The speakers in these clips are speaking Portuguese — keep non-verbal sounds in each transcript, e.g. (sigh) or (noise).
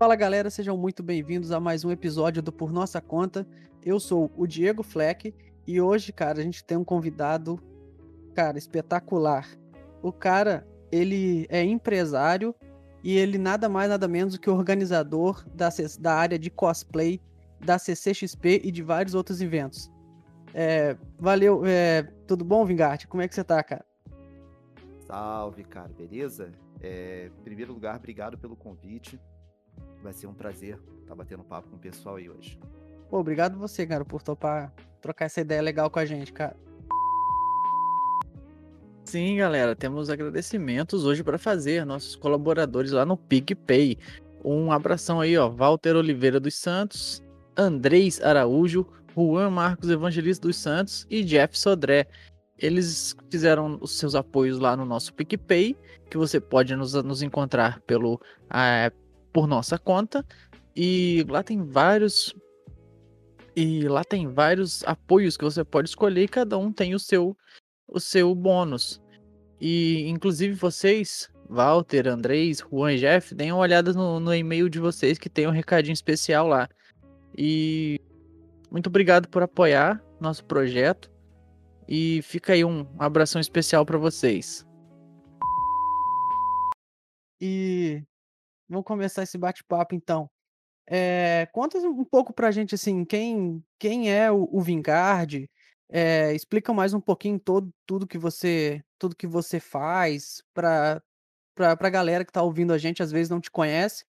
Fala galera, sejam muito bem-vindos a mais um episódio do Por Nossa Conta. Eu sou o Diego Fleck e hoje, cara, a gente tem um convidado, cara, espetacular. O cara, ele é empresário e ele nada mais nada menos do que organizador da, da área de cosplay da CCXP e de vários outros eventos. É, valeu, é, tudo bom, Vingarte? Como é que você tá, cara? Salve, cara, beleza? É, em primeiro lugar, obrigado pelo convite. Vai ser um prazer estar tá batendo papo com o pessoal aí hoje. Pô, obrigado você, cara, por topar trocar essa ideia legal com a gente, cara. Sim, galera, temos agradecimentos hoje para fazer, nossos colaboradores lá no PicPay. Um abração aí, ó, Walter Oliveira dos Santos, Andrés Araújo, Juan Marcos Evangelista dos Santos e Jeff Sodré. Eles fizeram os seus apoios lá no nosso PicPay, que você pode nos, nos encontrar pelo é, por nossa conta. E lá tem vários. E lá tem vários apoios que você pode escolher e cada um tem o seu, o seu bônus. E inclusive vocês, Walter, Andrés, Juan e Jeff, deem uma olhada no, no e-mail de vocês que tem um recadinho especial lá. E muito obrigado por apoiar nosso projeto. E fica aí um abração especial para vocês. E vamos começar esse bate-papo então. É, conta um pouco pra gente assim, quem, quem é o, o Vingard? É, explica mais um pouquinho todo, tudo que você tudo que você faz para para galera que tá ouvindo a gente às vezes não te conhece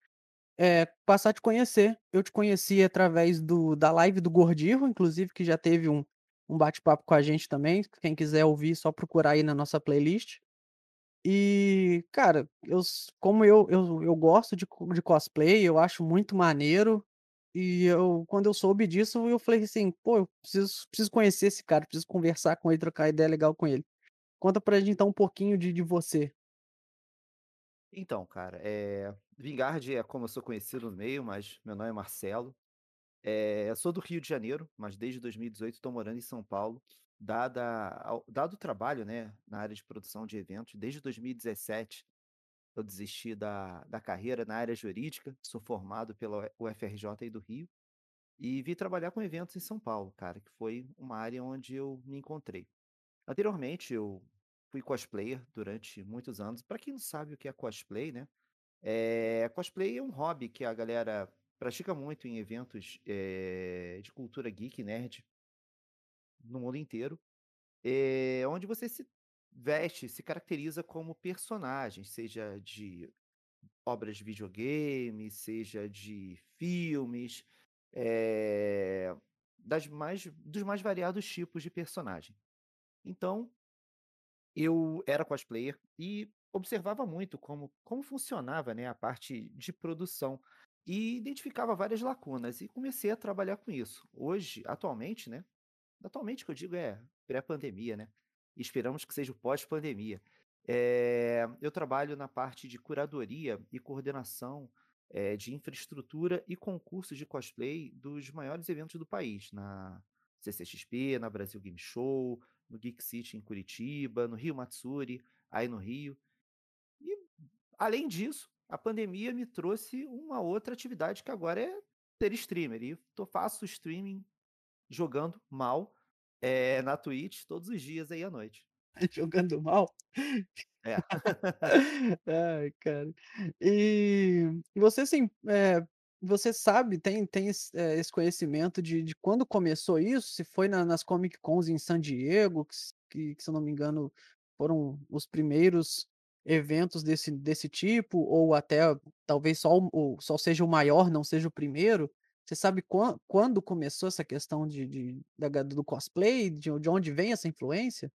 é, passar a te conhecer eu te conheci através do da live do Gordirro inclusive que já teve um, um bate-papo com a gente também quem quiser ouvir só procurar aí na nossa playlist e, cara, eu como eu eu eu gosto de de cosplay, eu acho muito maneiro, e eu quando eu soube disso, eu falei assim: "Pô, eu preciso preciso conhecer esse cara, preciso conversar com ele, trocar ideia legal com ele". Conta pra gente então um pouquinho de de você. Então, cara, eh, Vingard é como eu sou conhecido no meio, mas meu nome é Marcelo. Eh, eu sou do Rio de Janeiro, mas desde 2018 estou morando em São Paulo dada dado o trabalho, né, na área de produção de eventos, desde 2017 eu desisti da da carreira na área jurídica, sou formado pela UFRJ aí do Rio, e vim trabalhar com eventos em São Paulo, cara, que foi uma área onde eu me encontrei. Anteriormente eu fui cosplayer durante muitos anos. Para quem não sabe o que é cosplay, né, eh, cosplay é um hobby que a galera pratica muito em eventos, eh, de cultura geek nerd no mundo inteiro, eh, onde você se veste, se caracteriza como personagem, seja de obras de videogame, seja de filmes, eh, das mais dos mais variados tipos de personagem. Então eu era cosplayer e observava muito como como funcionava, né, a parte de produção, e identificava várias lacunas e comecei a trabalhar com isso. Hoje, atualmente, né Atualmente que eu digo é pré-pandemia, né, esperamos que seja o pós-pandemia. Eh, eu trabalho na parte de curadoria e coordenação, eh, de infraestrutura e concursos de cosplay dos maiores eventos do país, na CCXP, na Brasil Game Show, no Geek City em Curitiba, no Rio Matsuri, aí no Rio. E, além disso, a pandemia me trouxe uma outra atividade que agora é ser streamer, e tô faço streaming jogando mal, eh, na Twitch todos os dias aí à noite. (laughs) Jogando mal? É. (laughs) Ai, cara. E você assim, eh, você sabe, tem tem esse, eh, esse conhecimento de de quando começou isso? Se foi na nas Comic Cons em San Diego, que que se eu não me engano foram os primeiros eventos desse desse tipo, ou até talvez só o só seja o maior, não seja o primeiro? Você sabe quan quando começou essa questão de de da do cosplay, de de onde vem essa influência?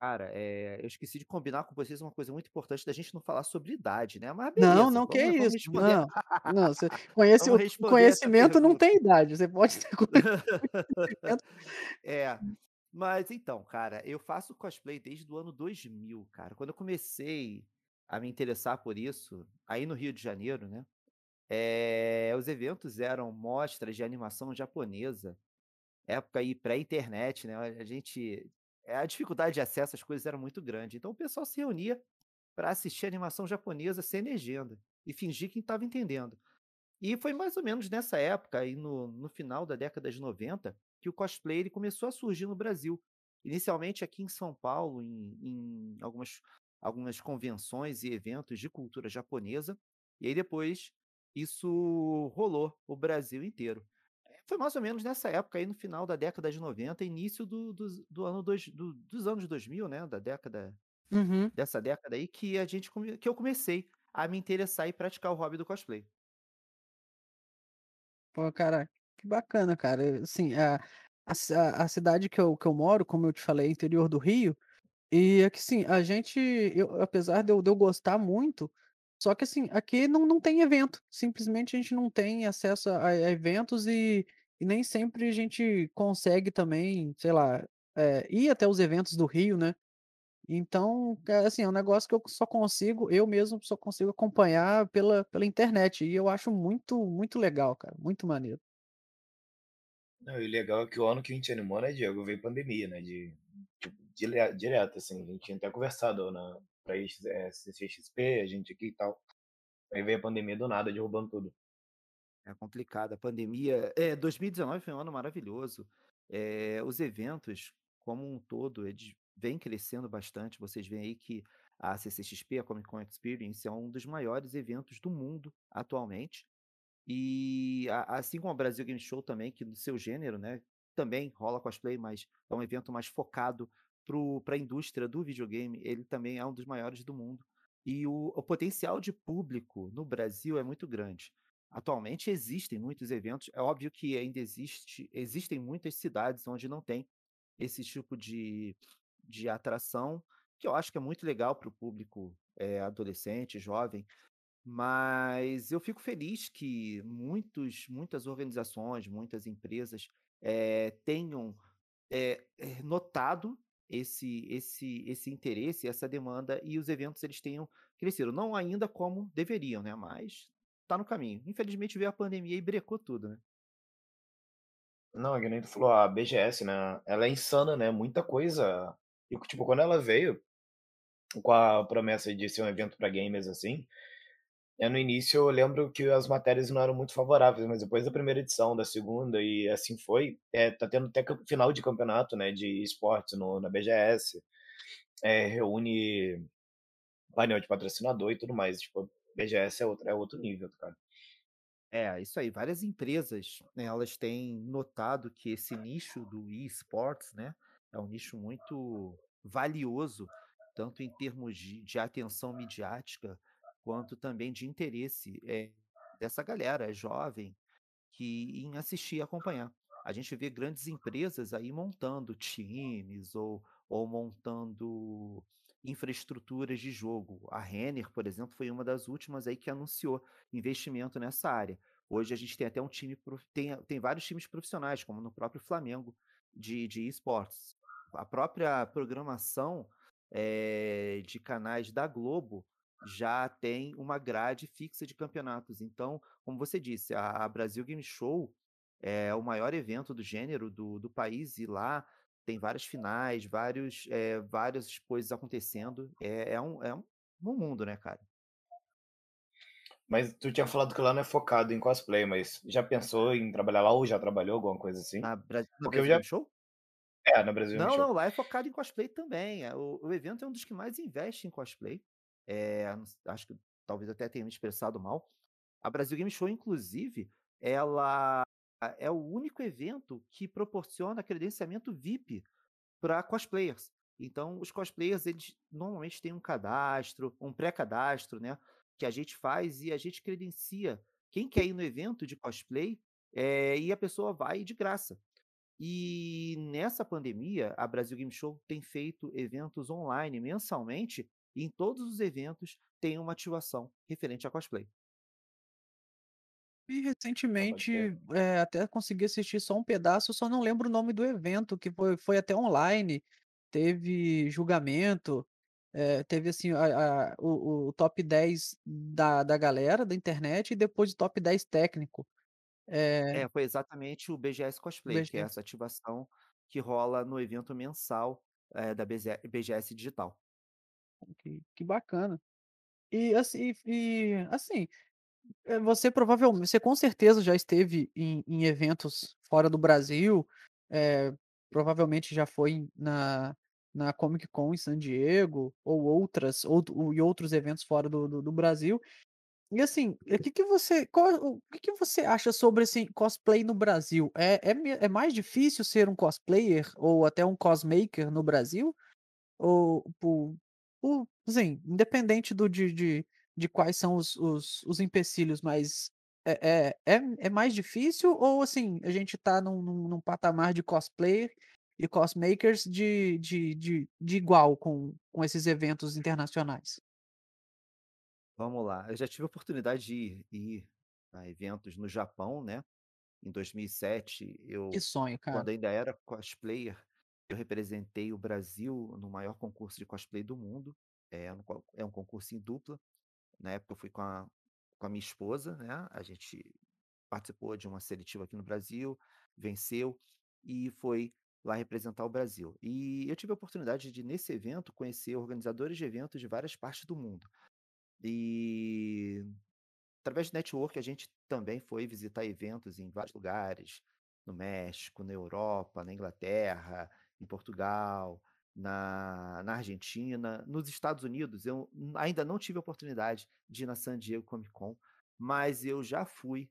Cara, eh, eu esqueci de combinar com vocês uma coisa muito importante da gente não falar sobre idade, né, mas Não, beleza, não, que vamos vamos isso. responder Não, não, você conhece o conhecimento não tem idade, você pode ter (laughs) conhecimento (laughs) É, mas então, cara, eu faço cosplay desde o ano 2000, cara. Quando eu comecei a me interessar por isso, aí no Rio de Janeiro, né, eh, os eventos eram mostras de animação japonesa, época aí pré-internet, né, a gente eh, a dificuldade de acesso às coisas era muito grande, então o pessoal se reunia pra assistir animação japonesa sem legenda. e fingir que estava entendendo. E foi mais ou menos nessa época, aí no, no final da década de 90, que o cosplay ele começou a surgir no Brasil. Inicialmente aqui em São Paulo, em, em algumas, algumas convenções e eventos de cultura japonesa, e aí depois isso rolou o Brasil inteiro. Eh, Foi mais ou menos nessa época aí, no final da década de 90, início do, dos- do ano dois, do- dos anos 2000, né? Da década, Uhum. dessa década aí, que a gente que eu comecei a me interessar e praticar o hobby do cosplay. Pô, cara, que bacana, cara. Assim, a a a cidade que eu que eu moro, como eu te falei, é interior do Rio, e aqui, sim, a gente eu apesar de eu de eu gostar muito, só que, assim, aqui não não tem evento, simplesmente a gente não tem acesso a a eventos e e nem sempre a gente consegue também, sei lá, eh, ir até os eventos do Rio, né. Então, é assim, é um negócio que eu só consigo eu mesmo só consigo acompanhar pela pela internet, e eu acho muito muito legal, cara, muito maneiro. Não, e o legal é que o ano que a gente animou, né, Diego, veio pandemia, né, de tipo, dire direto, assim, a gente tinha até conversado na ir, eh, CCXP, a gente aqui e tal, aí veio a pandemia do nada, derrubando tudo. É complicado. A pandemia. É, 2019 foi um ano maravilhoso. Eh, os eventos, como um todo, eles vêm crescendo bastante. Vocês veem aí que a CCXP, a Comic Con Experience, é um dos maiores eventos do mundo atualmente. E a- assim como o Brasil Game Show também, que no seu gênero, né, também rola cosplay, mas é um evento mais focado para a indústria do videogame, ele também é um dos maiores do mundo. E o, o potencial de público no Brasil é muito grande. Atualmente existem muitos eventos, é óbvio que ainda existe, existem muitas cidades onde não tem esse tipo de, de atração, que eu acho que é muito legal para o público eh, adolescente, jovem, mas eu fico feliz que muitos muitas organizações, muitas empresas, eh, tenham, eh, notado esse esse esse interesse, essa demanda e os eventos eles tenham crescido. Não ainda como deveriam, né, mas tá no caminho. Infelizmente veio a pandemia e brecou tudo, né. Não, é que nem tu falou, a BGS, né, ela é insana, né, muita coisa e, tipo, quando ela veio com a promessa de ser um evento pra gamers, assim, É, no início eu lembro que as matérias não eram muito favoráveis, mas depois da primeira edição, da segunda e assim foi, eh, tá tendo até final de campeonato, né, de esportes no na BGS, eh, reúne painel de patrocinador e tudo mais, tipo, BGS é outro é outro nível, cara. É, isso aí. Várias empresas, né, elas têm notado que esse nicho do e-sports, né, é um nicho muito valioso, tanto em termos de, de atenção midiática, quanto também de interesse eh, dessa galera jovem que em assistir e acompanhar. A gente vê grandes empresas aí montando times ou, ou montando infraestruturas de jogo. A Renner, por exemplo, foi uma das últimas aí que anunciou investimento nessa área. Hoje a gente tem até um time, tem, tem vários times profissionais, como no próprio Flamengo, de, de esportes. A própria programação eh, de canais da Globo já tem uma grade fixa de campeonatos. Então, como você disse, a, a Brasil Game Show é o maior evento do gênero do, do país e lá tem várias finais, vários, eh, várias coisas acontecendo. É, é um, é um, um mundo, né, cara? Mas tu tinha falado que lá não é focado em cosplay, mas já pensou em trabalhar lá ou já trabalhou, alguma coisa assim? Na, Bra- na Porque Brasil já Game Show? é, na Brasil Game Não, Show. não, lá é focado em cosplay também. é, O, o evento é um dos que mais investe em cosplay. É, acho que talvez até tenha me expressado mal. A Brasil Game Show, inclusive, ela é o único evento que proporciona credenciamento VIP para cosplayers. Então, os cosplayers, eles normalmente têm um cadastro, um pré-cadastro, né? Que a gente faz e a gente credencia quem quer ir no evento de cosplay, eh, e a pessoa vai de graça. E nessa pandemia, a Brasil Game Show tem feito eventos online mensalmente, e em todos os eventos tem uma ativação referente a cosplay. E crer. recentemente, eh, até consegui assistir só um pedaço, só não lembro o nome do evento, que foi foi até online, teve julgamento, eh, teve assim a a o o top 10 da da galera da internet e depois o top 10 técnico. Eh, É, foi exatamente o BGS Cosplay, que é essa ativação que rola no evento mensal, eh, da BGS Digital. Que que bacana. E assim e assim, eh, você provavelmen você com certeza já esteve em em eventos fora do Brasil, eh, provavelmente já foi na na Comic Con em San Diego ou outras outro e outros eventos fora do do do Brasil. E assim, o que que você qual o que que você acha sobre, assim, cosplay no Brasil? É é é mais difícil ser um cosplayer ou até um cosmaker no Brasil? Ou por por assim, independente do de de de quais são os os os empecilhos, mas é é é é mais difícil ou assim, a gente tá num num num patamar de cosplayer e cosmakers de de de de igual com com esses eventos internacionais? Vamos lá, eu já tive a oportunidade de ir ir a eventos no Japão, né, em 2007 Que eu sonho, cara. quando ainda era cosplayer, eu representei o Brasil no maior concurso de cosplay do mundo, é um é um concurso em dupla, na época eu fui com a com a minha esposa, né, a gente participou de uma seletiva aqui no Brasil, venceu, e foi lá representar o Brasil. E eu tive a oportunidade de nesse evento conhecer organizadores de eventos de várias partes do mundo. E, através de network a gente também foi visitar eventos em vários lugares, no México, na Europa, na Inglaterra, em Portugal, na na Argentina, nos Estados Unidos eu ainda não tive a oportunidade de ir na San Diego Comic Con, mas eu já fui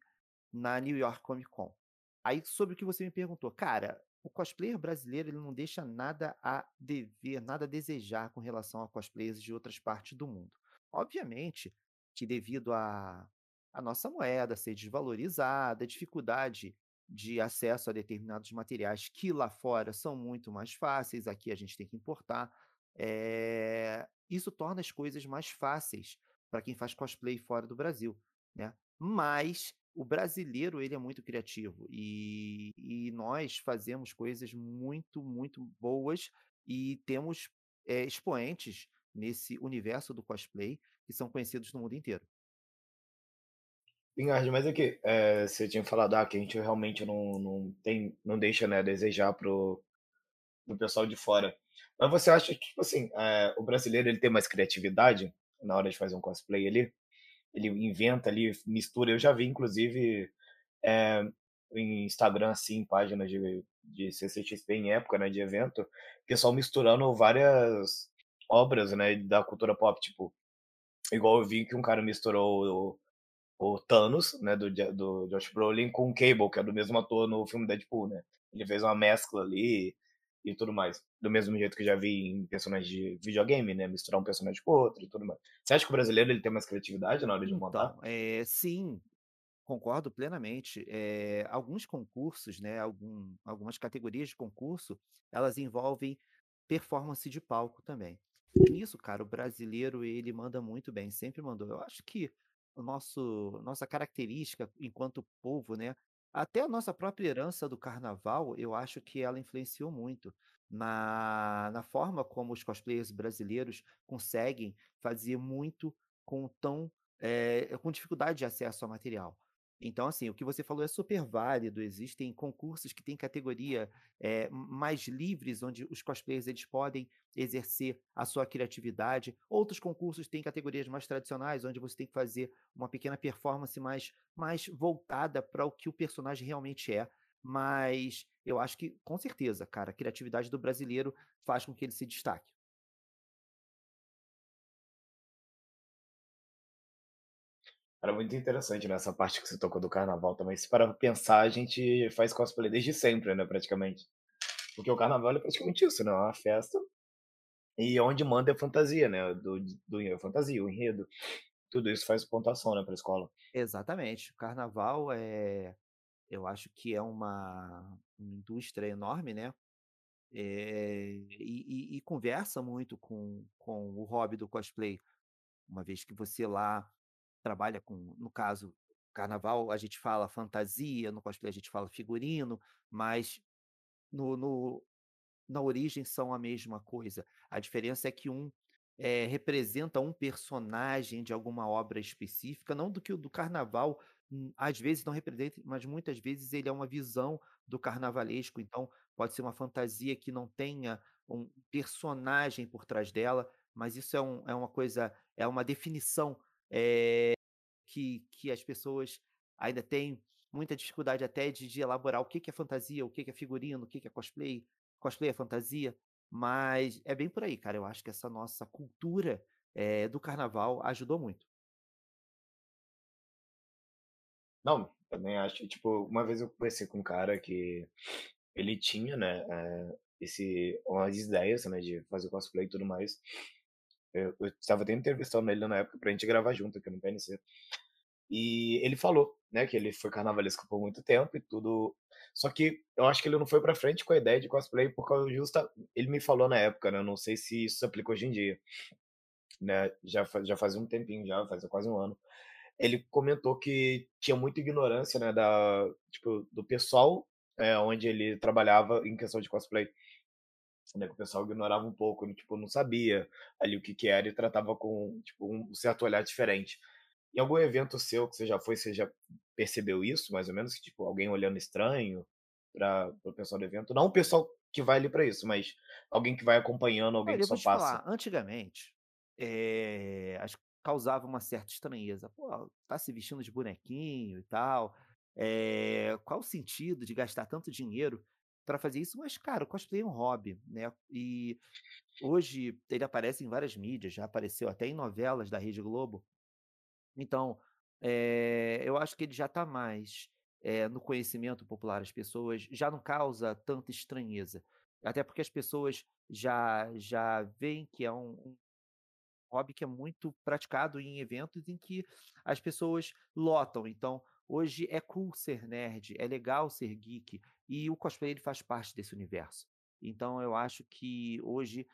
na New York Comic Con. Aí sobre o que você me perguntou, cara, o cosplayer brasileiro ele não deixa nada a dever, nada a desejar com relação a cosplayers de outras partes do mundo. Obviamente que devido à à nossa moeda ser desvalorizada, a dificuldade de acesso a determinados materiais que lá fora são muito mais fáceis, aqui a gente tem que importar, eh, isso torna as coisas mais fáceis pra quem faz cosplay fora do Brasil, né. Mas o brasileiro ele é muito criativo, e e nós fazemos coisas muito, muito boas e temos, eh, expoentes nesse universo do cosplay que são conhecidos no mundo inteiro. Mas aqui, eh, você tinha falado, ah, que a gente realmente não não tem não deixa, né, desejar para o pessoal de fora. Mas você acha que, tipo assim, eh, o brasileiro ele tem mais criatividade na hora de fazer um cosplay ali? Ele inventa ali, mistura eu já vi inclusive, eh, em Instagram, assim, páginas de de CCXP em época, né, de evento, pessoal misturando várias obras, né, da cultura pop, tipo, igual eu vi que um cara misturou o Thanos, né, do do Josh Brolin com o Cable, que é do mesmo ator no filme Deadpool, né. Ele fez uma mescla ali e tudo mais. Do mesmo jeito que já vi em personagens de videogame, né, misturar um personagem com outro e tudo mais. Você acha que o brasileiro ele tem mais criatividade na hora de montar? Então, eh, sim, concordo plenamente. Eh, alguns concursos, né, algum algumas categorias de concurso, elas envolvem performance de palco também. Nisso, cara, o brasileiro ele manda muito bem, sempre mandou. Eu acho que nosso nossa característica enquanto povo, né, até a nossa própria herança do carnaval, eu acho que ela influenciou muito na na forma como os cosplayers brasileiros conseguem fazer muito com tão eh, com dificuldade de acesso ao material. Então, assim, o que você falou é super válido, existem concursos que têm categoria, m mais livres, onde os cosplayers eles podem exercer a sua criatividade, outros concursos têm categorias mais tradicionais, onde você tem que fazer uma pequena performance mais mais voltada pra o que o personagem realmente é. Mas eu acho que, com certeza, cara, a criatividade do brasileiro faz com que ele se destaque. Era muito interessante, né, essa parte que você tocou do carnaval também, se parar pra pensar, a gente faz cosplay desde sempre, né, praticamente. Porque o carnaval é praticamente isso, né, é uma festa, e onde manda é fantasia, né, do do a fantasia, o enredo, tudo isso faz pontuação, né, pra escola. Exatamente, o carnaval, eh, eu acho que é uma uma indústria enorme, né, eh, e e e conversa muito com com o hobby do cosplay, uma vez que você lá trabalha com no caso, carnaval a gente fala fantasia, no cosplay a gente fala figurino, mas no no na origem são a mesma coisa. A diferença é que um, eh, representa um personagem de alguma obra específica, não do que o do carnaval, hum, às vezes não representa, mas muitas vezes ele é uma visão do carnavalesco, então pode ser uma fantasia que não tenha um personagem por trás dela, mas isso é um é uma coisa é uma definição, eh, que que as pessoas ainda têm muita dificuldade até de de elaborar o que que é fantasia, o que que é figurino, o que que é cosplay, cosplay é fantasia, mas é bem por aí, cara. Eu acho que essa nossa cultura, eh, do carnaval ajudou muito. Não, também acho. Tipo, uma vez eu conversei com um cara que ele tinha, né, eh, esse umas ideias, né, de fazer cosplay e tudo mais. Eu eu estava até entrevistando ele na época pra gente gravar junto aqui no PNC. E ele falou, né, que ele foi carnavalesco por muito tempo e tudo, só que eu acho que ele não foi pra frente com a ideia de cosplay por causa justa ele me falou na época, né, eu não sei se isso se aplica hoje em dia, né, já fa já fazia um tempinho já, fazia quase um ano. Ele comentou que tinha muita ignorância, né, da tipo, do pessoal, eh, onde ele trabalhava em questão de cosplay. Né, que o pessoal ignorava um pouco, tipo, não sabia ali o que que era e tratava com, tipo, um certo olhar diferente. Em algum evento seu que você já foi, você já percebeu isso, mais ou menos, que tipo, alguém olhando estranho para o pessoal do evento? Não o pessoal que vai ali pra isso, mas alguém que vai acompanhando, alguém Olha, que só passa. falar, antigamente, eh, acho que causava uma certa estranheza. "Pô, tá se vestindo de bonequinho e tal, eh, qual o sentido de gastar tanto dinheiro pra fazer isso?" Mas, cara, o cosplay é um hobby, né, e hoje ele aparece em várias mídias, já apareceu até em novelas da Rede Globo. Então, eh, eu acho que ele já tá mais, eh, no conhecimento popular, as pessoas já não causa tanta estranheza. Até porque as pessoas já já veem que é um um hobby que é muito praticado em eventos em que as pessoas lotam. Então, hoje é cool ser nerd, é legal ser geek, e o cosplay ele faz parte desse universo. Então eu acho que hoje,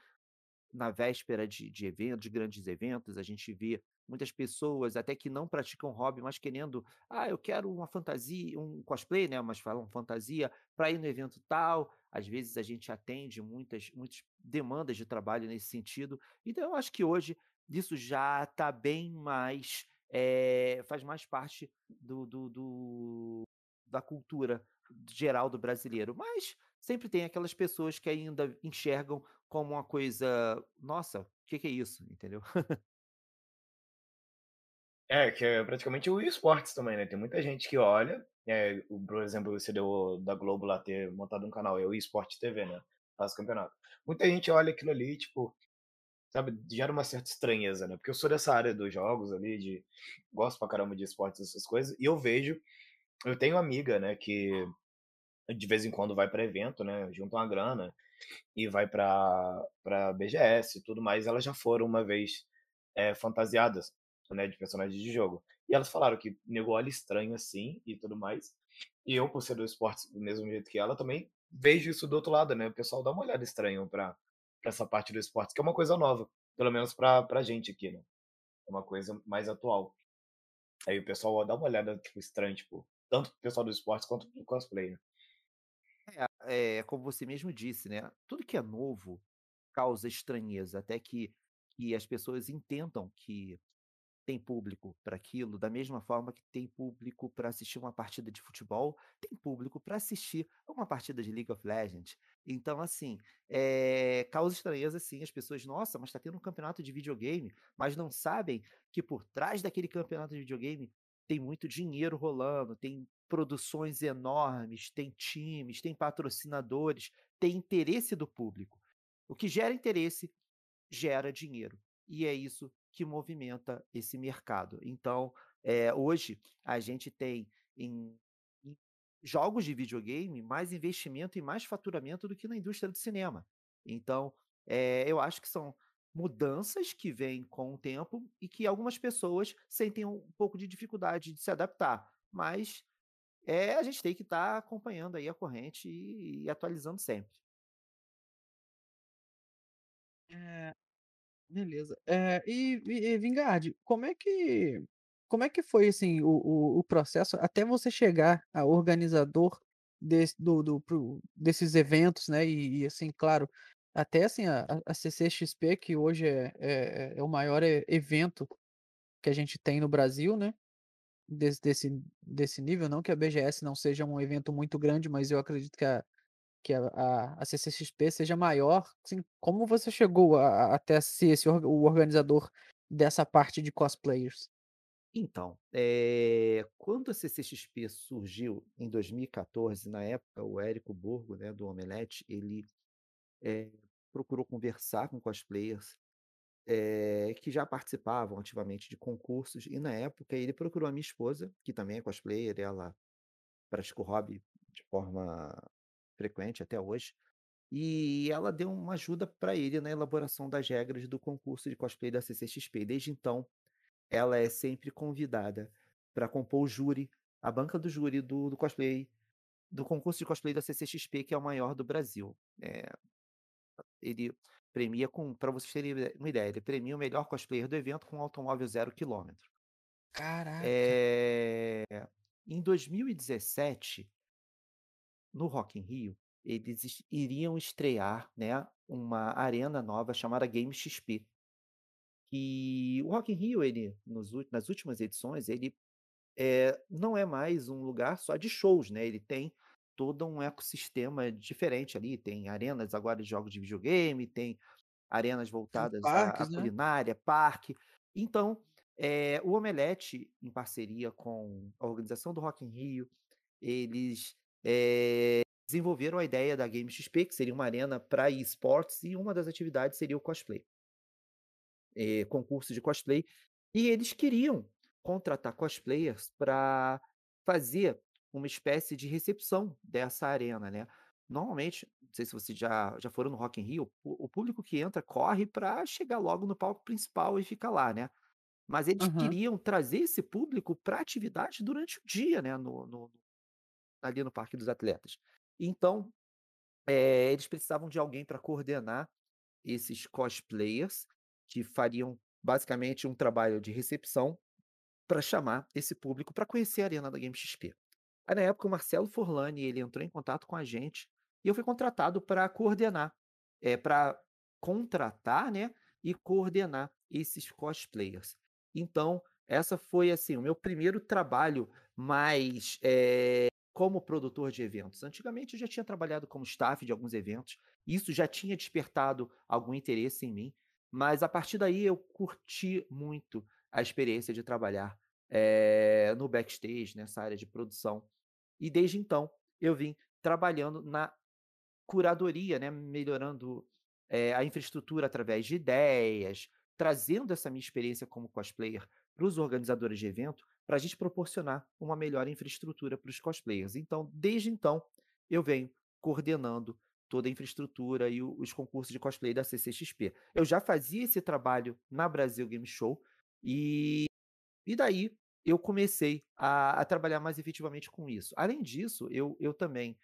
na véspera de de evento de grandes eventos, a gente vê muitas pessoas até que não praticam hobby, mas querendo: "Ah, eu quero uma fantasia um cosplay", né, mas falam fantasia, pra ir no evento tal. Às vezes a gente atende muitas muitas demandas de trabalho nesse sentido. Então eu acho que hoje isso já tá bem mais, eh, faz mais parte do do do da cultura geral do brasileiro. Mas sempre tem aquelas pessoas que ainda enxergam como uma coisa: "Nossa, que que é isso?", entendeu? (laughs) É, que é praticamente o esportes também, né, tem muita gente que olha, o por exemplo, você deu da Globo lá ter montado um canal, é o esporte TV, né, faz campeonato. Muita gente olha aquilo ali, tipo, sabe, gera uma certa estranheza, né, porque eu sou dessa área dos jogos ali, de gosto pra caramba de esportes, essas coisas, e eu vejo eu tenho amiga, né, que de vez em quando vai pra evento, né, junta uma grana e vai pra pra BGS e tudo mais, elas já foram uma vez, eh, fantasiadas, né, de personagens de jogo. E elas falaram que nego olha estranho, assim, e tudo mais. E eu, por ser do esportes do mesmo jeito que ela, também vejo isso do outro lado, né, o pessoal dá uma olhada estranho pra pra essa parte do esportes, que é uma coisa nova, pelo menos pra pra gente aqui, né, é uma coisa mais atual. Aí o pessoal dá uma olhada, tipo, estranho, tipo, tanto para o pessoal do esportes quanto para o cosplay, né. É, é como você mesmo disse, né, tudo que é novo causa estranheza, até que que as pessoas entendam que tem público pra aquilo, da mesma forma que tem público pra assistir uma partida de futebol, tem público pra assistir uma partida de League of Legends. Então, assim, eh, causa estranheza sim, as pessoas: "Nossa, mas tá tendo um campeonato de videogame", mas não sabem que por trás daquele campeonato de videogame tem muito dinheiro rolando, tem produções enormes, tem times, tem patrocinadores, tem interesse do público. O que gera interesse, gera dinheiro, e é isso que movimenta esse mercado. Então, eh, hoje a gente tem em em jogos de videogame mais investimento e mais faturamento do que na indústria do cinema. Então, eh, eu acho que são mudanças que vêm com o tempo e que algumas pessoas sentem um pouco de dificuldade de se adaptar, mas, eh, a gente tem que estar acompanhando aí a corrente e e atualizando sempre. É, beleza. Eh, e e Vingard, como é que como é que foi, assim, o o o processo até você chegar a organizador desse do do para o desses eventos, né, e e assim, claro, até assim a a CCXP que hoje é é é o maior evento que a gente tem no Brasil, né, desse desse desse nível, não que a BGS não seja um evento muito grande, mas eu acredito que a que a a a CCXP seja maior, assim, como você chegou até ser esse o organizador dessa parte de cosplayers? Então, eh, quando a CCXP surgiu em 2014, na época o Érico Borgo, né, do Omelete, ele, eh, procurou conversar com cosplayers, eh, que já participavam ativamente de concursos e na época ele procurou a minha esposa, que também é cosplayer, ela pratica o hobby de forma frequente até hoje, e ela deu uma ajuda para ele na elaboração das regras do concurso de cosplay da CCXP. Desde então, ela é sempre convidada para compor o júri, a banca do júri do do cosplay, do concurso de cosplay da CCXP, que é o maior do Brasil. Eh, ele premia com para vocês terem uma ideia, ele premia o melhor cosplayer do evento com um automóvel 0 quilômetro. Caraca! Eh, em 2017 no Rock in Rio, eles es iriam estrear, né, uma arena nova chamada Game XP. E o Rock in Rio ele, nos nas últimas edições, ele, eh, não é mais um lugar só de shows, né, ele tem todo um ecossistema diferente ali, tem arenas agora de jogos de videogame, tem arenas voltadas à né? culinária, parque. Então, eh, o Omelete, em parceria com a organização do Rock in Rio, eles, eh, desenvolveram a ideia da Game XP, que seria uma arena para e-sports e uma das atividades seria o cosplay. Eh, concurso de cosplay, e eles queriam contratar cosplayers pra fazer uma espécie de recepção dessa arena, né. Normalmente, não sei se vocês já já foram no Rock in Rio, o o público que entra corre pra chegar logo no palco principal e fica lá, né. Mas eles Aham. queriam trazer esse público pra atividade durante o dia, né, no no ali no Parque dos Atletas. Então, eh, eles precisavam de alguém pra coordenar esses cosplayers, que fariam basicamente um trabalho de recepção, pra chamar esse público pra conhecer a arena da Game XP. Aí na época o Marcelo Forlani, ele entrou em contato com a gente, e eu fui contratado pra coordenar, eh, pra contratar, né, e coordenar esses cosplayers. Então, essa foi, assim, o meu primeiro trabalho mais, eh, como produtor de eventos. Antigamente eu já tinha trabalhado como staff de alguns eventos, isso já tinha despertado algum interesse em mim, mas a partir daí eu curti muito a experiência de trabalhar, eh, no backstage, nessa área de produção. E desde então, eu vim trabalhando na curadoria, né, melhorando, eh, a infraestrutura através de ideias, trazendo essa minha experiência como cosplayer para os organizadores de evento, pra gente proporcionar uma melhor infraestrutura para os cosplayers. Então, desde então, eu venho coordenando toda a infraestrutura e os concursos de cosplay da CCXP. Eu já fazia esse trabalho na Brasil Game Show, e e daí eu comecei a a trabalhar mais efetivamente com isso. Além disso, eu eu também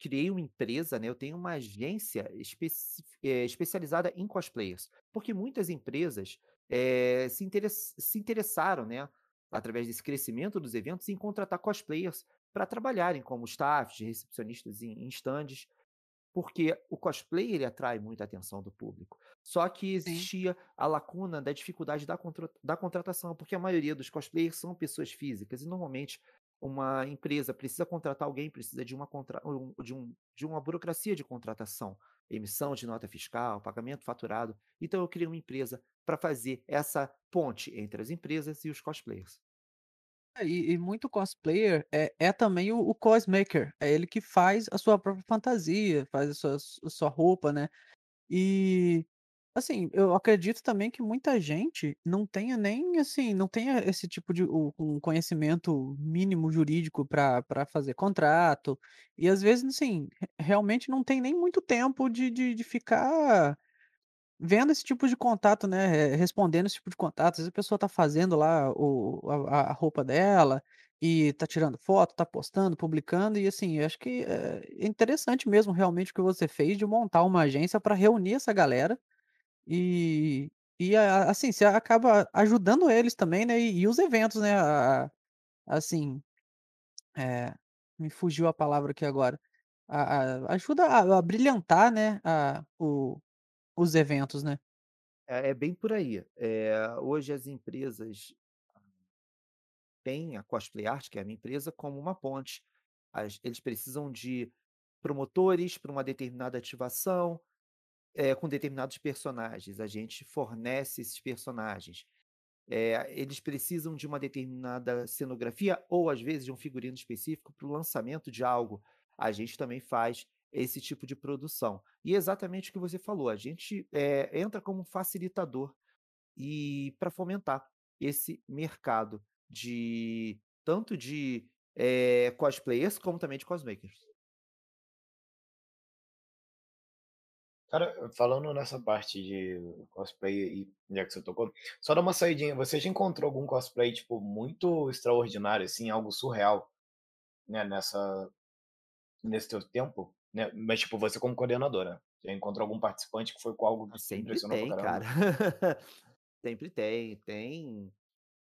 criei uma empresa, né, eu tenho uma agência especi eh, especializada em cosplayers, porque muitas empresas, eh, se interess se interessaram, né, através desse crescimento dos eventos, em contratar cosplayers pra trabalharem como staffs, recepcionistas em em estandes, porque o cosplay ele atrai muita atenção do público. Só que Sim. existia a lacuna da dificuldade da contra da contratação, porque a maioria dos cosplayers são pessoas físicas e normalmente uma empresa precisa contratar alguém, precisa de uma contra de um de uma burocracia de contratação, emissão de nota fiscal, pagamento faturado, então eu criei uma empresa pra fazer essa ponte entre as empresas e os cosplayers. É, e e muito cosplayer é é também o o cosmaker, é ele que faz a sua própria fantasia, faz a suas a sua roupa, né. E, assim, eu acredito também que muita gente não tenha nem, assim, não tenha esse tipo de um conhecimento mínimo jurídico pra pra fazer contrato, e às vezes, assim, re realmente não tem nem muito tempo de de de ficar vendo esse tipo de contato, né, re respondendo esse tipo de contato. Às vezes a pessoa tá fazendo lá o a a roupa dela, e tá tirando foto, tá postando, publicando e, assim, eu acho que é interessante mesmo realmente o que você fez de montar uma agência pra reunir essa galera, e e assim, você acaba ajudando eles também, né, e e os eventos, né, a a assim, eh, me fugiu a palavra aqui agora, a a ajuda a a brilhantar, né, a o os eventos, né. É é bem por aí. Eh, hoje as empresas têm a Cosplay Art, que é a minha empresa, como uma ponte. As eles precisam de promotores para uma determinada ativação, eh, com determinados personagens, a gente fornece esses personagens. Eh, eles precisam de uma determinada cenografia ou, às vezes, de um figurino específico para o lançamento de algo, a gente também faz esse tipo de produção. E exatamente o que você falou, a gente, eh, entra como facilitador, e para fomentar esse mercado de tanto de, eh, cosplayers como também de cosmakers. Cara, falando nessa parte de cosplay e já que você tocou, só dar uma saidinha, você já encontrou algum cosplay, tipo, muito extraordinário, assim, algo surreal, né, nessa nesse teu tempo, né, mas tipo você como coordenadora, já encontrou algum participante que foi com algo Ah, que te sempre impressionou pra tem, cara. (laughs) Sempre tem, tem,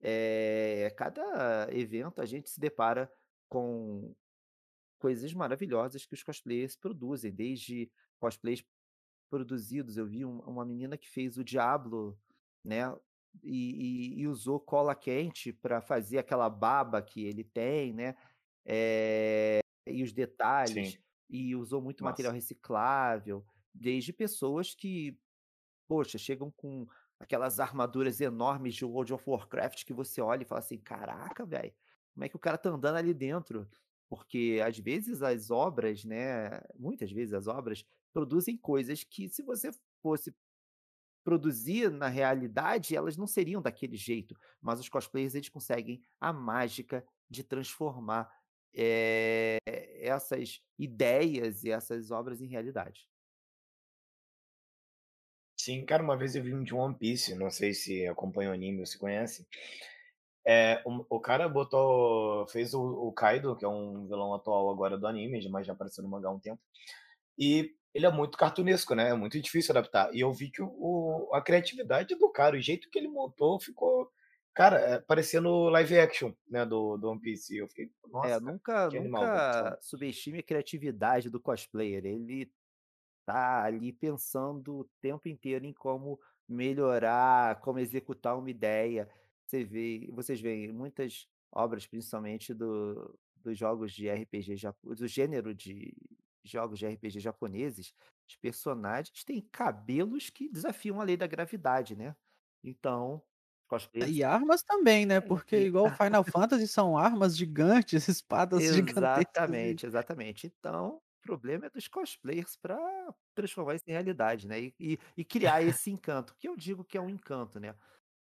eh, cada evento a gente se depara com coisas maravilhosas que os cosplayers produzem, desde cosplays produzidos, eu vi um uma menina que fez o Diablo, né, e e e usou cola quente pra fazer aquela baba que ele tem, né, eh, e os detalhes, Sim. e usou muito Massa. material reciclável, desde pessoas que, poxa, chegam com aquelas armaduras enormes de World of Warcraft que você olha e fala assim: "Caraca, velho, como é que o cara tá andando ali dentro?". Porque às vezes as obras, né, muitas vezes as obras, produzem coisas que se você fosse produzir na realidade, elas não seriam daquele jeito, mas os cosplayers eles conseguem a mágica de transformar, eh, essas ideias e essas obras em realidade. Sim, cara, uma vez eu vi um de One Piece, não sei se acompanha o anime ou se conhece. Eh, o o cara botou fez o o Kaido, que é um vilão atual agora do anime, mas já apareceu no mangá há um tempo, e ele é muito cartunesco, né, é muito difícil adaptar. E eu vi que o o a criatividade do cara, o jeito que ele montou ficou, cara, eh, parecendo live action, né, do do One Piece, eu fiquei: É, "Nossa, cara, nunca animal, velho", nunca sabe. subestime a criatividade do cosplayer, ele tá ali pensando o tempo inteiro em como melhorar, como executar uma ideia. Você vê vocês veem muitas obras, principalmente do dos jogos de RPG do gênero de jogos de RPG japoneses, os personagens têm cabelos que desafiam a lei da gravidade, né. Então, cosplayers E armas também, né, é, (laughs) porque igual Final Fantasy são armas gigantes, (laughs) espadas gigantescas e Exatamente, exatamente. Então, o problema é dos cosplayers pra transformar isso em realidade, né, e e e criar (laughs) esse encanto, que eu digo que é um encanto, né,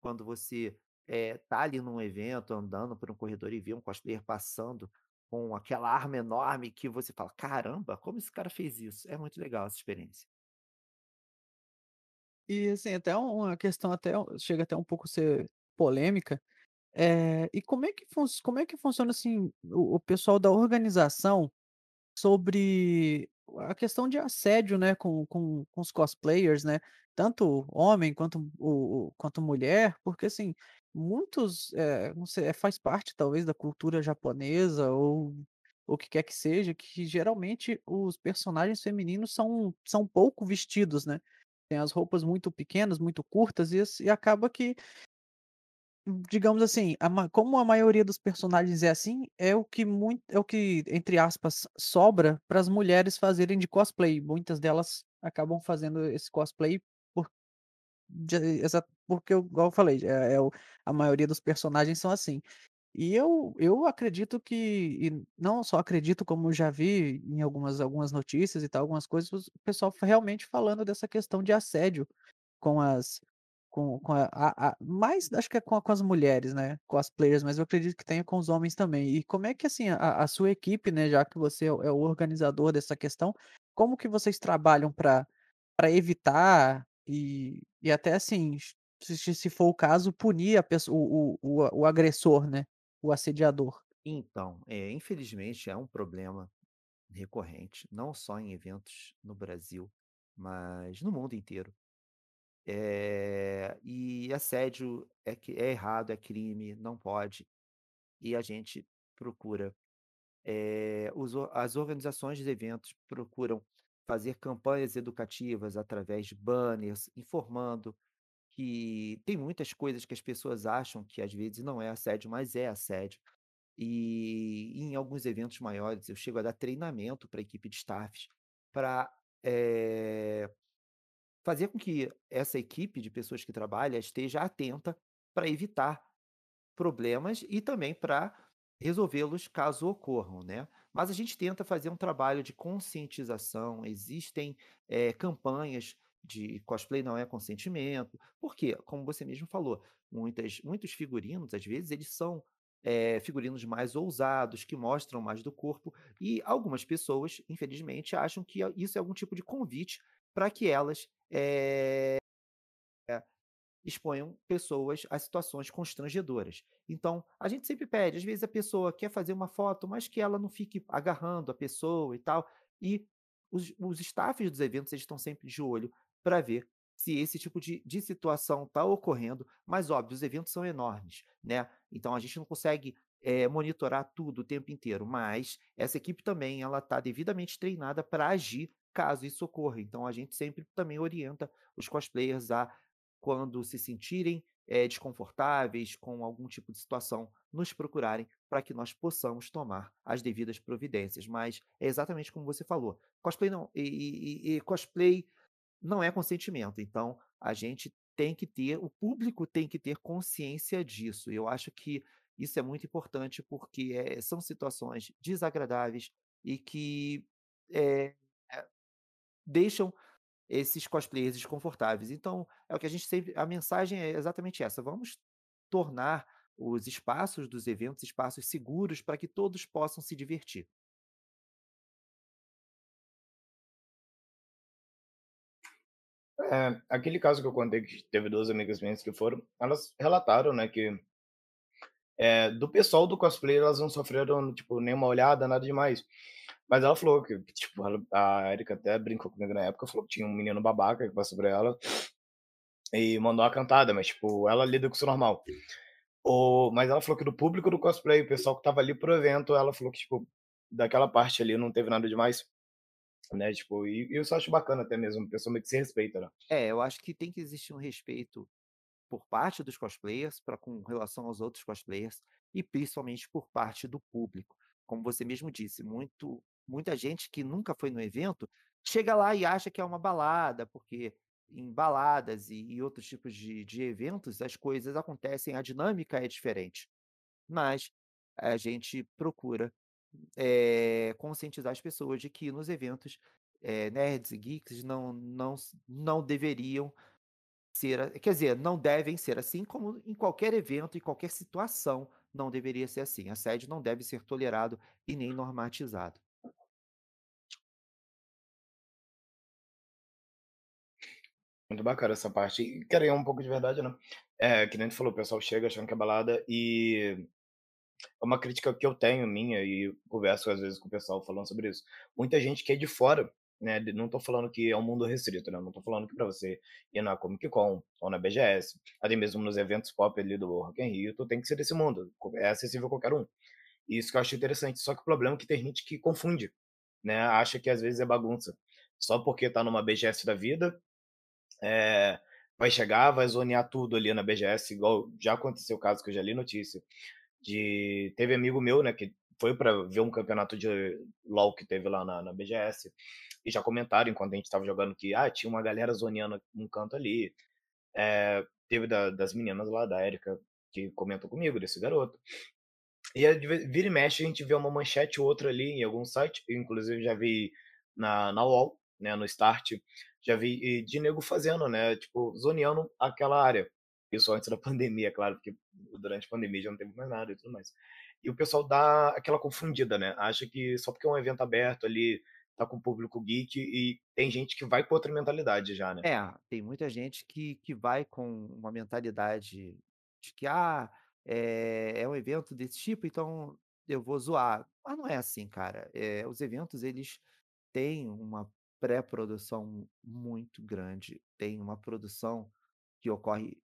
quando você, eh, tá ali num evento, andando por um corredor e vê um cosplayer passando com aquela arma enorme que você fala: "Caramba, como esse cara fez isso?". É muito legal essa experiência. E assim, até uma questão até chega até um pouco ser polêmica, eh, e como é que como é que funciona, assim, o o pessoal da organização sobre a questão de assédio, né, com com com os cosplayers, né, tanto homem quanto o quanto mulher, porque assim, muitos, eh, não sei, faz parte talvez da cultura japonesa ou o que quer que seja, que geralmente os personagens femininos são são pouco vestidos, né, tem as roupas muito pequenas, muito curtas e e acaba que digamos assim, a como a maioria dos personagens é assim, é o que mui é o que, entre aspas, "sobra" para as mulheres fazerem de cosplay, muitas delas acabam fazendo esse cosplay de exa porque eu igual eu falei, é é o a maioria dos personagens são assim. E eu eu acredito que e não só acredito como já vi em algumas algumas notícias e tal, algumas coisas, o pessoal realmente falando dessa questão de assédio com as com com a a a mais acho que é com com as mulheres, né, cosplayers, mas eu acredito que tenha com os homens também. E como é que, assim, a a sua equipe, né, já que você é o é organizador dessa questão, como que vocês trabalham pra evitar e e até assim, se se for o caso, punir a pesso o o o agressor, né, o assediador? Então, eh, infelizmente é um problema recorrente, não só em eventos no Brasil, mas no mundo inteiro. Eh, e assédio é é errado, é crime, não pode, e a gente procura, eh, os as organizações de eventos procuram fazer campanhas educativas através de banners, informando que tem muitas coisas que as pessoas acham que às vezes não é assédio, mas é assédio. e em alguns eventos maiores eu chego a dar treinamento para a equipe de staffs para, eh, fazer com que essa equipe de pessoas que trabalha esteja atenta para evitar problemas e também para resolvê-los caso ocorram, né. Mas a gente tenta fazer um trabalho de conscientização, existem, eh, campanhas de cosplay não é consentimento, porque, como você mesmo falou, muitas muitos figurinos, às vezes, eles são, eh, figurinos mais ousados, que mostram mais do corpo, e algumas pessoas, infelizmente, acham que isso é algum tipo de convite para que elas, eh exponham pessoas a situações constrangedoras. Então, a gente sempre pede, às vezes a pessoa quer fazer uma foto, mas que ela não fique agarrando a pessoa e tal, e os os staffs dos eventos, eles estão sempre de olho para ver se esse tipo de de situação está ocorrendo, mas óbvio, os eventos são enormes, né, então a gente não consegue, eh, monitorar tudo o tempo inteiro, mas essa equipe também ela está devidamente treinada para agir caso isso ocorra, então a gente sempre também orienta os cosplayers a quando se sentirem, eh, desconfortáveis com algum tipo de situação, nos procurarem para que nós possamos tomar as devidas providências. Mas é exatamente como você falou, cosplay não e e e cosplay não é consentimento, então a gente tem que ter o público tem que ter consciência disso, eu acho que isso é muito importante, porque, eh, são situações desagradáveis e que, eh, deixam esses cosplayers desconfortáveis. Então, é o que a gente sempre a mensagem é exatamente essa: vamos tornar os espaços dos eventos espaços seguros para que todos possam se divertir. É, aquele caso que eu contei que teve 2 amigas minhas que foram, elas relataram, né, que, eh, do pessoal do cosplay elas não sofreram, tipo, nenhuma olhada, nada demais. Mas ela falou que, tipo, ela a Erika até brincou comigo na época, falou que tinha um menino babaca que passou por ela e mandou uma cantada, mas, tipo, ela lida com isso normal. O mas ela falou que do público do cosplay, o pessoal que estava ali pro evento, ela falou que, tipo, daquela parte ali não teve nada demais, né, tipo, e e eu só acho bacana até mesmo, o pessoal meio que se respeita, né. É, eu acho que tem que existir um respeito por parte dos cosplayers para com relação aos outros cosplayers e principalmente por parte do público. Como você mesmo disse, muito muita gente que nunca foi no evento, chega lá e acha que é uma balada, porque em baladas e e outros tipos de de eventos, as coisas acontecem, a dinâmica é diferente. Mas a gente procura, eh, conscientizar as pessoas de que nos eventos, eh, nerds e geeks não não não deveriam ser a quer dizer, não devem ser assim como em qualquer evento, em qualquer situação, não deveria ser assim. Assédio não deve ser tolerado e nem normatizado. Muito bacana essa parte. E, cara, um pouco de verdade, né. É, que nem tu falou, o pessoal chega achando que é balada e é uma crítica que eu tenho minha e converso às vezes com o pessoal falando sobre isso. Muita gente que é de fora, né, não tô falando que é um mundo restrito, né, não tô falando que pra você ir na Comic Con ou na BGS, até mesmo nos eventos pop ali do Rock in Rio, tu tem que ser desse mundo, é acessível a qualquer um. Isso que eu acho interessante, só que o problema é que tem gente que confunde, né, acha que às vezes é bagunça. Só porque tá numa BGS da vida, eh, vai chegar, vai zonear tudo ali na BGS, igual já aconteceu o caso que eu já li notícia, de teve amigo meu, né, que foi pra ver um campeonato de LOL que teve lá na na BGS, e já comentaram enquanto a gente estava jogando que: "Ah, tinha uma galera zoneando um canto ali". Eh, teve da das meninas lá, da Erika, que comentou comigo desse garoto. E vira e mexe a gente vê uma manchete ou outra ali em algum site, eu inclusive já vi na na UOL, né, no Start, já vi de nego fazendo, né, tipo, zoneando aquela área. Isso antes da (laughs) pandemia, é claro, porque durante a pandemia já não teve mais nada e tudo mais. E o pessoal dá aquela confundida, né, acha que só porque é um evento aberto ali, tá com o público geek e tem gente que vai com outra mentalidade já, né. É, tem muita gente que que vai com uma mentalidade de que: "Ah, eh, é um evento desse tipo, então eu vou zoar". Mas não é assim, cara. Eh, os eventos eles têm uma pré-produção muito grande, tem uma produção que ocorre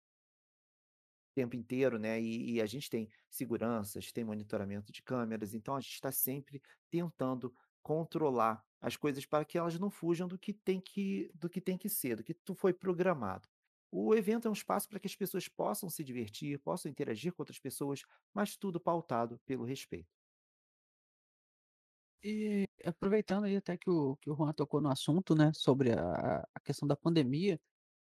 tempo inteiro, né, e e a gente tem seguranças, tem monitoramento de câmeras, então a gente está sempre tentando controlar as coisas para que elas não fujam do que tem que do que tem que ser, do que tu foi programado. O evento é um espaço para que as pessoas possam se divertir, possam interagir com outras pessoas, mas tudo pautado pelo respeito. E aproveitando aí até que o que o Juan tocou no assunto, né, sobre a a questão da pandemia,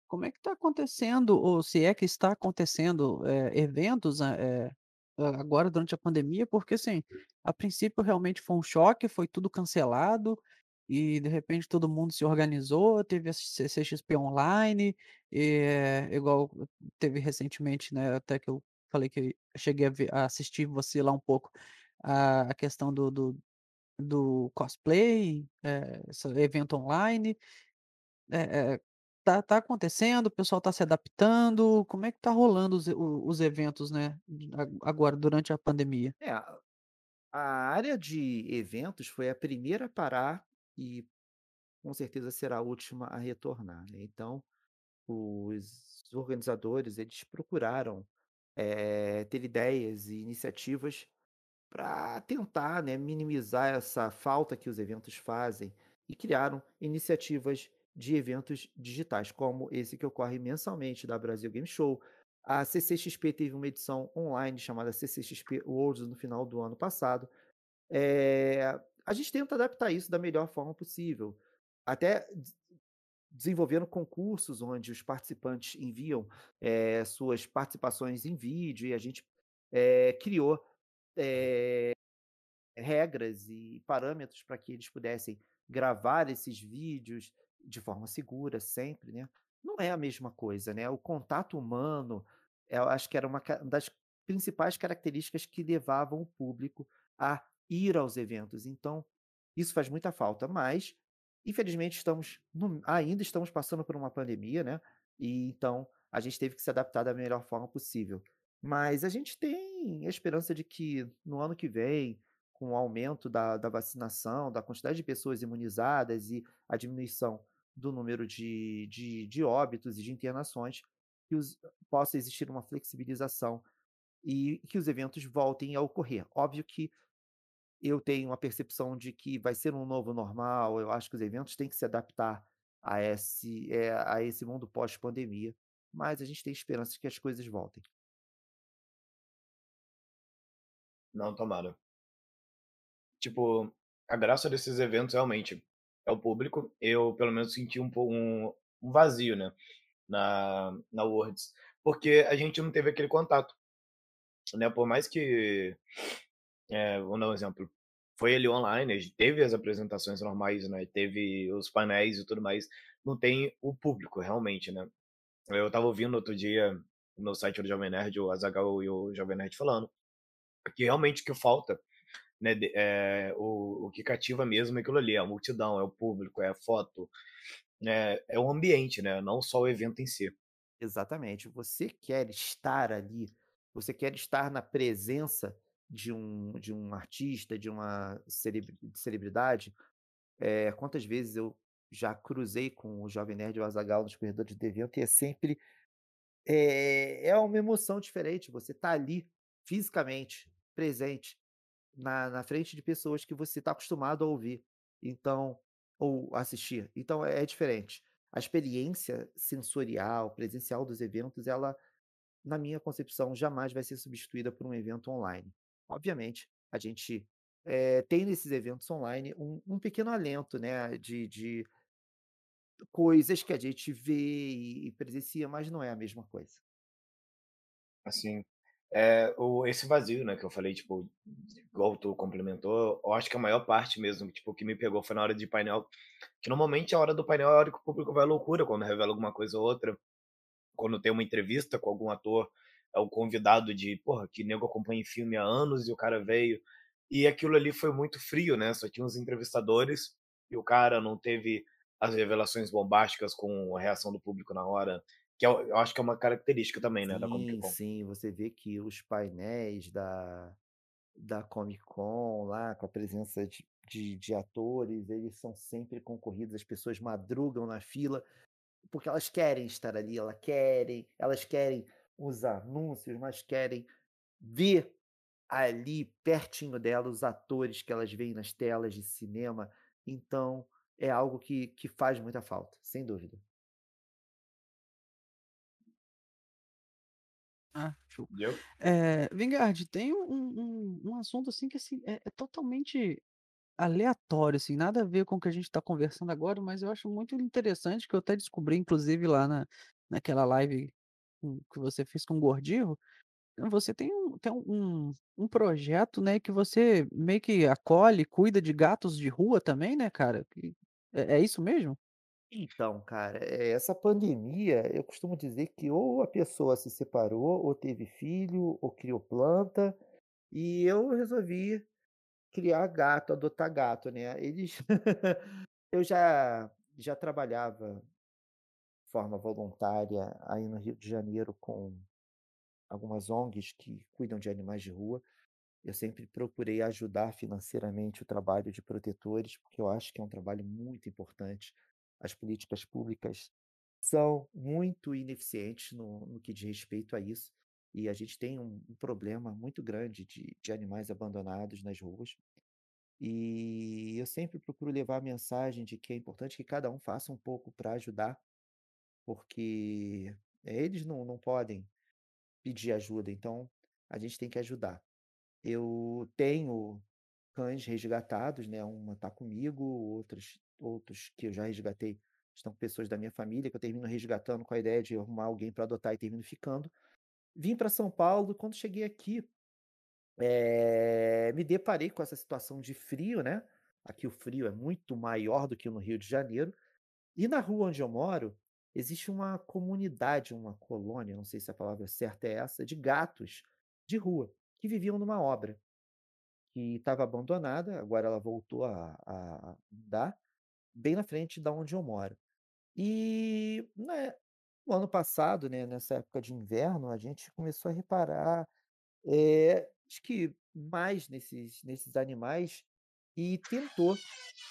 como é que está acontecendo, ou se é que está acontecendo, eh, eventos, eh, agora durante a pandemia? Porque, assim, a princípio realmente foi um choque, foi tudo cancelado, e de repente todo mundo se organizou, teve a CCXP online, eh, igual teve recentemente, né, até que eu falei que cheguei a ver a assistir você lá um pouco, a a questão do do do cosplay, eh, esse evento online, eh eh, tá tá acontecendo, o pessoal tá se adaptando, como é que tá rolando os os eventos, né, agora durante a pandemia? É, a área de eventos foi a primeira a parar e com certeza será a última a retornar, né, então, os organizadores, eles procuraram, eh, ter ideias e iniciativas para tentar, né, minimizar essa falta que os eventos fazem e criaram iniciativas de eventos digitais, como esse que ocorre mensalmente da Brasil Game Show. A CCXP teve uma edição online chamada CCXP Worlds no final do ano passado. Eh, a gente tenta adaptar isso da melhor forma possível, até des desenvolvendo concursos onde os participantes enviam, eh, suas participações em vídeo e a gente, eh, criou, eh, regras e parâmetros para que eles pudessem gravar esses vídeos de forma segura sempre, né. Não é a mesma coisa, né, o contato humano, eu acho que era uma das principais características que levavam o público a ir aos eventos, então, isso faz muita falta, mas, infelizmente estamos no ainda estamos passando por uma pandemia, né, e então a gente teve que se adaptar da melhor forma possível. Mas a gente tem a esperança de que no ano que vem, com o aumento da da vacinação, da quantidade de pessoas imunizadas e a diminuição do número de de de óbitos e de internações, que os possa existir uma flexibilização e que os eventos voltem a ocorrer. Óbvio que eu tenho a percepção de que vai ser um novo normal, eu acho que os eventos têm que se adaptar a esse, eh, a esse mundo pós-pandemia, mas a gente tem esperança de que as coisas voltem. Não, tomara. Tipo, a graça desses eventos realmente é o público. Eu, pelo menos, senti um um um vazio, né, na na Worlds, porque a gente não teve aquele contato, né, por mais que, eh, vamos dar um exemplo, foi ali online, teve as apresentações normais, né, teve os painéis e tudo mais, não tem o público realmente, né. Eu estava ouvindo outro dia no site do Jovem Nerd, o Azaghal e o Jovem Nerd falando, que realmente o que falta, né, de eh, o o que cativa mesmo é aquilo ali, é a multidão, é o público, é a foto, né, é o ambiente, né, não só o evento em si. Exatamente, você quer estar ali, você quer estar na presença de um de um artista, de uma celebri celebridade, eh, quantas vezes eu já cruzei com o Jovem Nerd e o Azaghal nos corredores do evento e é sempre, eh, é uma emoção diferente, você tá ali fisicamente presente na na frente de pessoas que você tá acostumado a ouvir, então ou assistir, então é é diferente. A experiência sensorial, presencial dos eventos, ela, na minha concepção, jamais vai ser substituída por um evento online. Obviamente, a gente, eh, tem nesses eventos online um um pequeno alento, né, de de coisas que a gente vê e presencia, mas não é a mesma coisa. Assim, eh, o esse vazio, né, que eu falei, tipo, igual tu complementou, eu acho que a maior parte mesmo, tipo, que me pegou foi na hora de painel, que normalmente a hora do painel é a hora que o público vai à loucura quando revela alguma coisa ou outra, quando tem uma entrevista com algum ator, é o convidado de, porra, que nego acompanha filme há anos e o cara veio, e aquilo ali foi muito frio, né, só tinha uns entrevistadores, e o cara não teve as revelações bombásticas com a reação do público na hora, que eu eu acho que é uma característica também, né, da Comic Con. sim, você vê que os painéis da da Comic Con lá, com a presença de de de atores, eles são sempre concorridos, as pessoas madrugam na fila, porque elas querem estar ali, ela querem elas querem os anúncios, mas querem ver ali pertinho dela os atores que elas veem nas telas de cinema, então é algo que que faz muita falta, sem dúvida. Ah, show. Entendeu? Eh, Vingard, tem um um um assunto, assim, que, assim, é é totalmente aleatório, assim, nada a ver com o que a gente tá conversando agora, mas eu acho muito interessante, que eu até descobri, inclusive, lá na naquela live que você fez com o Gordillo. Você tem um tem um um projeto, né, que você meio que acolhe, cuida de gatos de rua também, né, cara? É é isso mesmo? Então, cara, eh, essa pandemia, eu costumo dizer que ou a pessoa se separou, ou teve filho, ou criou planta, e eu resolvi criar gato, adotar gato, né. Eles (laughs) eu já já trabalhava de forma voluntária aí no Rio de Janeiro com algumas ONGs que cuidam de animais de rua. Eu sempre procurei ajudar financeiramente o trabalho de protetores, porque eu acho que é um trabalho muito importante. As políticas públicas são muito ineficientes no no que diz respeito a isso, e a gente tem um um problema muito grande de de animais abandonados nas ruas. E eu sempre procuro levar a mensagem de que é importante que cada um faça um pouco para ajudar, porque eles não não podem pedir ajuda, então a gente tem que ajudar. Eu tenho cães resgatados, né, uma tá comigo, outros outros que eu já resgatei estão pessoas da minha família, que eu termino resgatando com a ideia de arrumar alguém para adotar e termino ficando. Vim para São Paulo, quando cheguei aqui, eh, me deparei com essa situação de frio, né, aqui o frio é muito maior do que no Rio de Janeiro, e na rua onde eu moro, existe uma comunidade, uma colônia, não sei se a palavra certa é essa, de gatos de rua, que viviam numa obra, que estava abandonada, agora ela voltou a a andar, bem na frente da onde eu moro. E, né, no ano passado, né, nessa época de inverno, a gente começou a reparar, eh, acho que mais nesses nesses animais e tentou,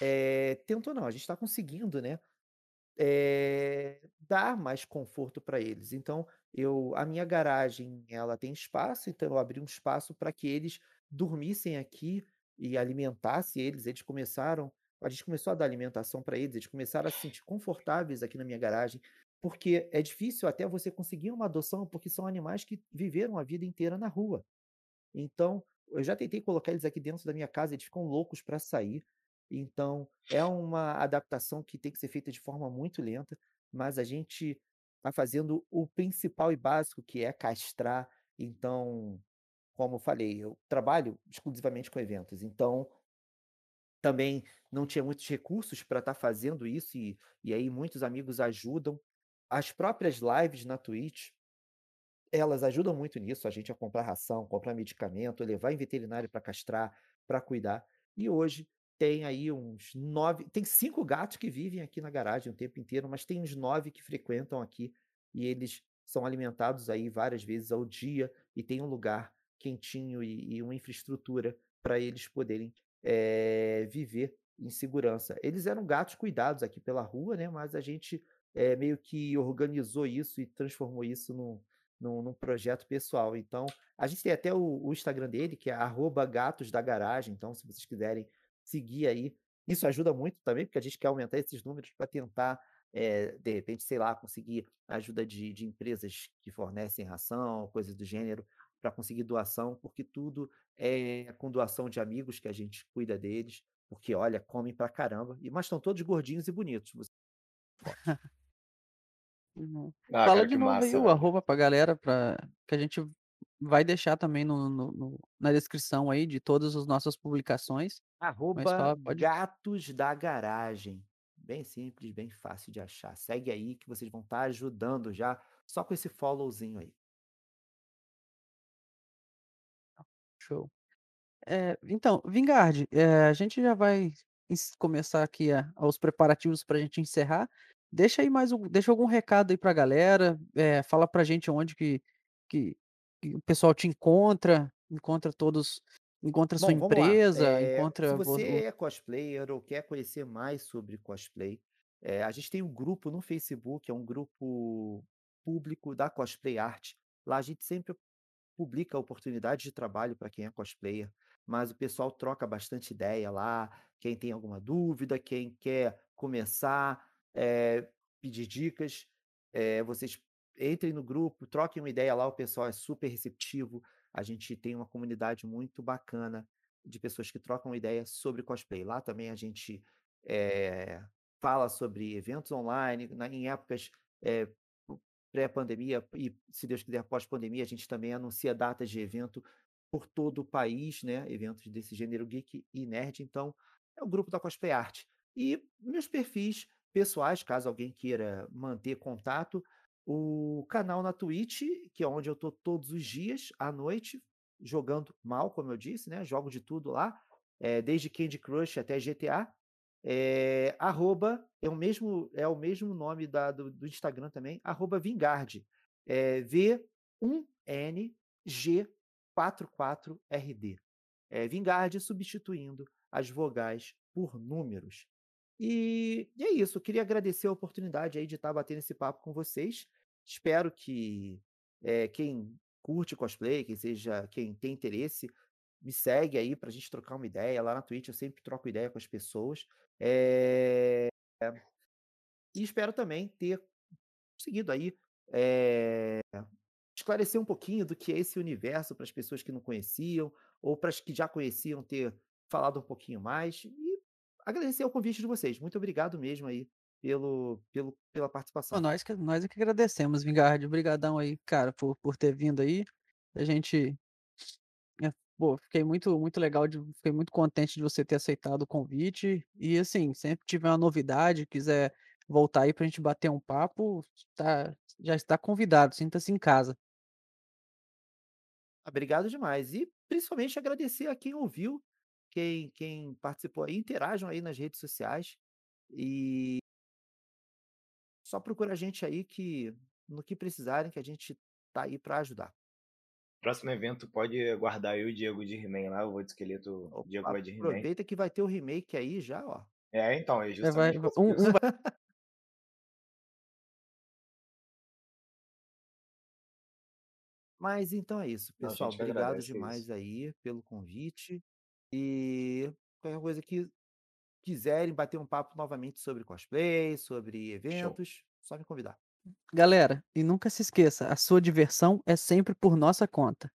eh, tentou não, a gente tá conseguindo, né, eh, dar mais conforto para eles. Então eu a minha garagem, ela tem espaço, então eu abri um espaço para que eles dormissem aqui e alimentasse eles. Eles começaram a gente começou a dar alimentação para eles, eles começaram a se sentir confortáveis aqui na minha garagem, porque é difícil até você conseguir uma adoção, porque são animais que viveram a vida inteira na rua. Então, eu já tentei colocar eles aqui dentro da minha casa, eles ficam loucos para sair. Então, é uma adaptação que tem que ser feita de forma muito lenta, mas a gente tá fazendo o principal e básico, que é castrar. Então, como eu falei, eu trabalho exclusivamente com eventos, então também não tinha muitos recursos para estar fazendo isso, e e aí muitos amigos ajudam. As próprias lives na Twitch elas ajudam muito nisso, a gente a comprar ração, comprar medicamento, levar em veterinário para castrar, para cuidar. E hoje tem aí uns 9 tem 5 gatos que vivem aqui na garagem o tempo inteiro, mas tem uns 9 que frequentam aqui, e eles são alimentados aí várias vezes ao dia, e tem um lugar quentinho e e uma infraestrutura para eles poderem, eh, viver em segurança. Eles eram gatos cuidados aqui pela rua, né, mas a gente, eh, meio que organizou isso e transformou isso num num num projeto pessoal. Então, a gente tem até o o Instagram dele, que é arroba gatos da garagem, então se vocês quiserem seguir aí, isso ajuda muito também, porque a gente quer aumentar esses números para tentar, eh, de repente, sei lá, conseguir ajuda de de empresas que fornecem ração, coisas do gênero, para conseguir doação, porque tudo é com doação de amigos que a gente cuida deles, porque olha, comem pra caramba, e mas estão todos gordinhos e bonitos. Uhum. (laughs) Ah, Fala cara, de novo aí massa, o velho. arroba pra galera pra que a gente vai deixar também no no no na descrição aí de todas as nossas publicações, Arroba fala pode gatos da garagem. Bem simples, bem fácil de achar. Segue aí que vocês vão estar ajudando já, só com esse followzinho aí. Show. Eh, então, Vingard, eh, a gente já vai começar aqui a os preparativos pra gente encerrar. Deixa aí mais um deixa algum recado aí pra galera, eh, fala pra gente onde que que que o pessoal te encontra, encontra todos encontra a sua Bom, vamos lá. empresa, Eh, se encontra vo você o é cosplayer ou quer conhecer mais sobre cosplay, eh, a gente tem um grupo no Facebook, é um grupo público da Cosplay Art. Lá a gente sempre publica oportunidades de trabalho para quem é cosplayer, mas o pessoal troca bastante ideia lá, quem tem alguma dúvida, quem quer começar, eh, pedir dicas, eh, vocês entrem no grupo, troquem uma ideia lá, o pessoal é super receptivo. A gente tem uma comunidade muito bacana de pessoas que trocam ideias sobre cosplay. Lá também a gente eh, fala sobre eventos online, na- em épocas eh, pré-pandemia e, se Deus quiser, pós-pandemia, a gente também anuncia datas de evento por todo o país, né? Eventos desse gênero geek e nerd. Então, é o grupo da Cosplay Art. E meus perfis pessoais, caso alguém queira manter contato, o canal na Twitch, que é onde eu tô todos os dias à noite, jogando mal, como eu disse, né? Jogo de tudo lá, eh, desde Candy Crush até GTA. É, arroba, é o mesmo, é o mesmo nome da, do, do Instagram também, arroba Vingard. É V1NG44RD. É Vingard substituindo as vogais por números. E, e é isso, eu queria agradecer a oportunidade aí de estar batendo esse papo com vocês. Espero que eh, quem curte cosplay, quem seja, quem tem interesse, me segue aí pra gente trocar uma ideia. Lá na Twitch eu sempre troco ideia com as pessoas. Eh, E espero também ter conseguido aí eh, esclarecer um pouquinho do que é esse universo para as pessoas que não conheciam, ou para as que já conheciam ter falado um pouquinho mais. E agradecer o convite de vocês. Muito obrigado mesmo aí pelo, pelo, pela participação. nós que nós é que agradecemos, Vingard. Obrigadão aí, cara, por, por ter vindo aí. A gente, é, pô, fiquei muito, muito legal, de, fiquei muito contente de você ter aceitado o convite. E assim, sempre tiver uma novidade, quiser voltar aí pra gente bater um papo, tá, já está convidado, sinta-se em casa. Obrigado demais. E principalmente agradecer a quem ouviu, quem, quem participou aí. Interajam aí nas redes sociais. E só procura a gente aí que no que precisarem, que a gente tá aí para ajudar. Próximo evento pode guardar eu e o Diego de He-Man lá, o outro esqueleto. O Diego vai de He-Man. Aproveita que vai ter o remake aí já, ó. É, então, é É, vai, justamente vai- por um, isso. um vai Mas então é isso, Não, pessoal. que Obrigado é demais isso. aí pelo convite. E qualquer coisa que quiserem bater um papo novamente sobre cosplay, sobre eventos, só me convidar. Galera, e nunca se esqueça, a sua diversão é sempre por nossa conta.